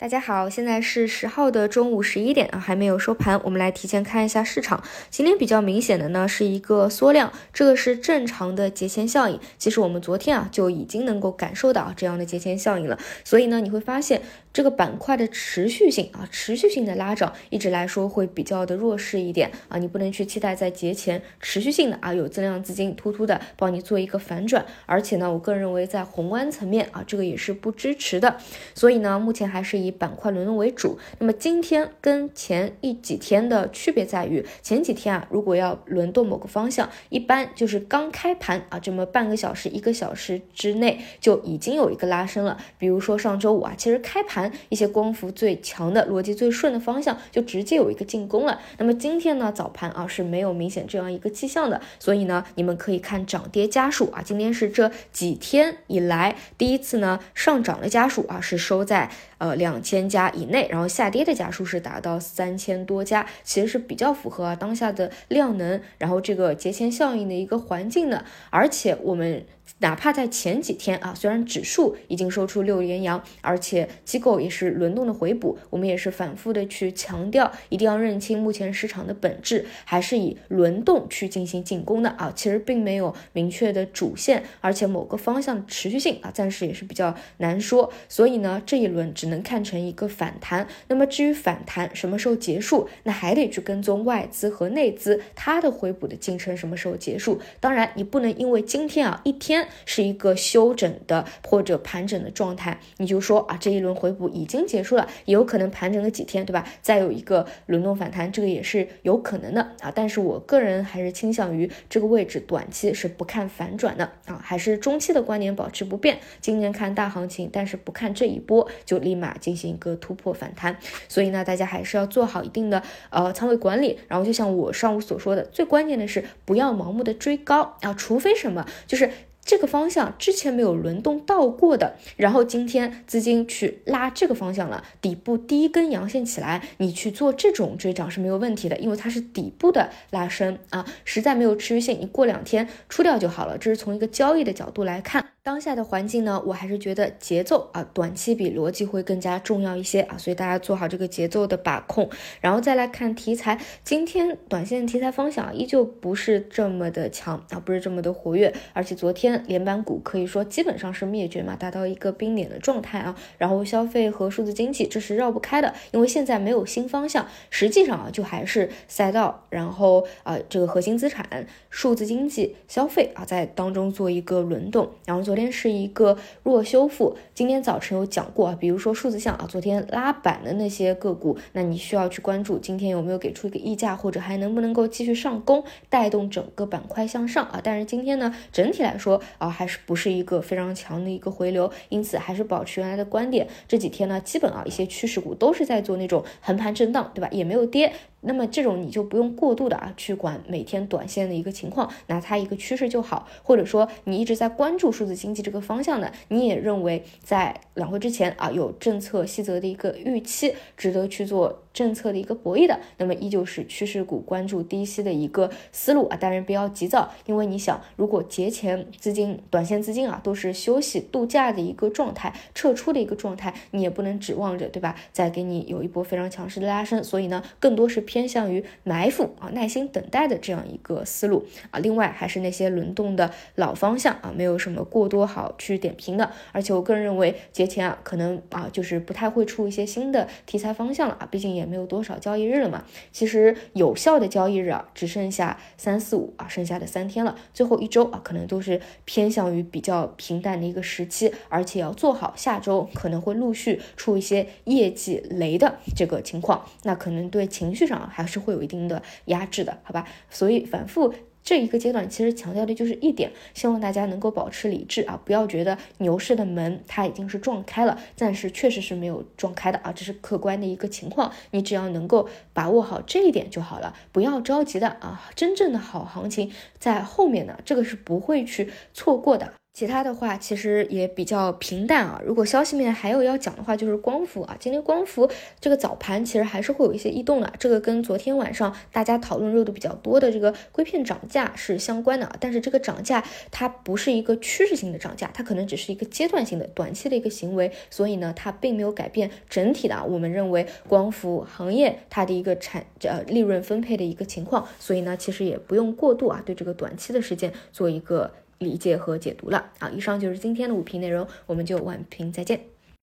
大家好，现在是十号的中午十一点啊，还没有收盘，我们来提前看一下市场。今天比较明显的呢是一个缩量，这个是正常的节前效应。其实我们昨天啊就已经能够感受到这样的节前效应了，所以呢你会发现这个板块的持续性啊，持续性的拉涨，一直来说会比较的弱势一点啊，你不能去期待在节前持续性的啊有增量资金突突的帮你做一个反转，而且呢我个人认为在宏观层面啊这个也是不支持的，所以呢目前还是以。板块轮动为主，那么今天跟前一几天的区别在于，前几天啊，如果要轮动某个方向，一般就是刚开盘啊，这么半个小时、一个小时之内就已经有一个拉升了。比如说上周五啊，其实开盘一些光伏最强的、逻辑最顺的方向就直接有一个进攻了。那么今天呢，早盘啊是没有明显这样一个迹象的，所以呢，你们可以看涨跌家数啊，今天是这几天以来第一次呢上涨的家数啊是收在呃两。千家以内，然后下跌的家数是达到三千多家，其实是比较符合当下的量能，然后这个节前效应的一个环境的，而且我们。哪怕在前几天啊，虽然指数已经收出六连阳，而且机构也是轮动的回补，我们也是反复的去强调，一定要认清目前市场的本质，还是以轮动去进行进攻的啊。其实并没有明确的主线，而且某个方向持续性啊，暂时也是比较难说。所以呢，这一轮只能看成一个反弹。那么至于反弹什么时候结束，那还得去跟踪外资和内资它的回补的进程什么时候结束。当然，你不能因为今天啊一天。是一个休整的或者盘整的状态，你就说啊，这一轮回补已经结束了，也有可能盘整个几天，对吧？再有一个轮动反弹，这个也是有可能的啊。但是我个人还是倾向于这个位置短期是不看反转的啊，还是中期的观点保持不变。今年看大行情，但是不看这一波就立马进行行一个突破反弹。所以呢，大家还是要做好一定的呃仓位管理。然后就像我上午所说的，最关键的是不要盲目的追高啊，除非什么就是。这个方向之前没有轮动到过的，然后今天资金去拉这个方向了，底部第一根阳线起来，你去做这种追涨是没有问题的，因为它是底部的拉升啊，实在没有持续性，你过两天出掉就好了。这是从一个交易的角度来看。当下的环境呢，我还是觉得节奏啊，短期比逻辑会更加重要一些啊，所以大家做好这个节奏的把控，然后再来看题材。今天短线题材方向依旧不是这么的强啊，不是这么的活跃，而且昨天连板股可以说基本上是灭绝嘛，达到一个冰点的状态啊。然后消费和数字经济这是绕不开的，因为现在没有新方向，实际上啊就还是赛道，然后啊这个核心资产、数字经济、消费啊在当中做一个轮动，然后。昨天是一个弱修复，今天早晨有讲过啊，比如说数字像啊，昨天拉板的那些个股，那你需要去关注今天有没有给出一个溢价，或者还能不能够继续上攻，带动整个板块向上啊。但是今天呢，整体来说啊，还是不是一个非常强的一个回流，因此还是保持原来的观点。这几天呢，基本啊一些趋势股都是在做那种横盘震荡，对吧？也没有跌。那么这种你就不用过度的啊去管每天短线的一个情况，拿它一个趋势就好。或者说你一直在关注数字经济这个方向的，你也认为在两会之前啊有政策细则的一个预期，值得去做。政策的一个博弈的，那么依旧是趋势股关注低吸的一个思路啊，当然不要急躁，因为你想，如果节前资金、短线资金啊都是休息度假的一个状态，撤出的一个状态，你也不能指望着，对吧？再给你有一波非常强势的拉升，所以呢，更多是偏向于埋伏啊，耐心等待的这样一个思路啊。另外还是那些轮动的老方向啊，没有什么过多好去点评的，而且我个人认为节前啊，可能啊就是不太会出一些新的题材方向了啊，毕竟也。没有多少交易日了嘛，其实有效的交易日啊，只剩下三四五啊，剩下的三天了，最后一周啊，可能都是偏向于比较平淡的一个时期，而且要做好下周可能会陆续出一些业绩雷的这个情况，那可能对情绪上还是会有一定的压制的，好吧？所以反复。这一个阶段其实强调的就是一点，希望大家能够保持理智啊，不要觉得牛市的门它已经是撞开了，暂时确实是没有撞开的啊，这是客观的一个情况，你只要能够把握好这一点就好了，不要着急的啊，真正的好行情在后面呢，这个是不会去错过的。其他的话其实也比较平淡啊。如果消息面还有要讲的话，就是光伏啊。今天光伏这个早盘其实还是会有一些异动的，这个跟昨天晚上大家讨论热度比较多的这个硅片涨价是相关的啊。但是这个涨价它不是一个趋势性的涨价，它可能只是一个阶段性的短期的一个行为，所以呢，它并没有改变整体的我们认为光伏行业它的一个产呃利润分配的一个情况。所以呢，其实也不用过度啊对这个短期的事件做一个。理解和解读了啊！以上就是今天的五评内容，我们就晚评再见。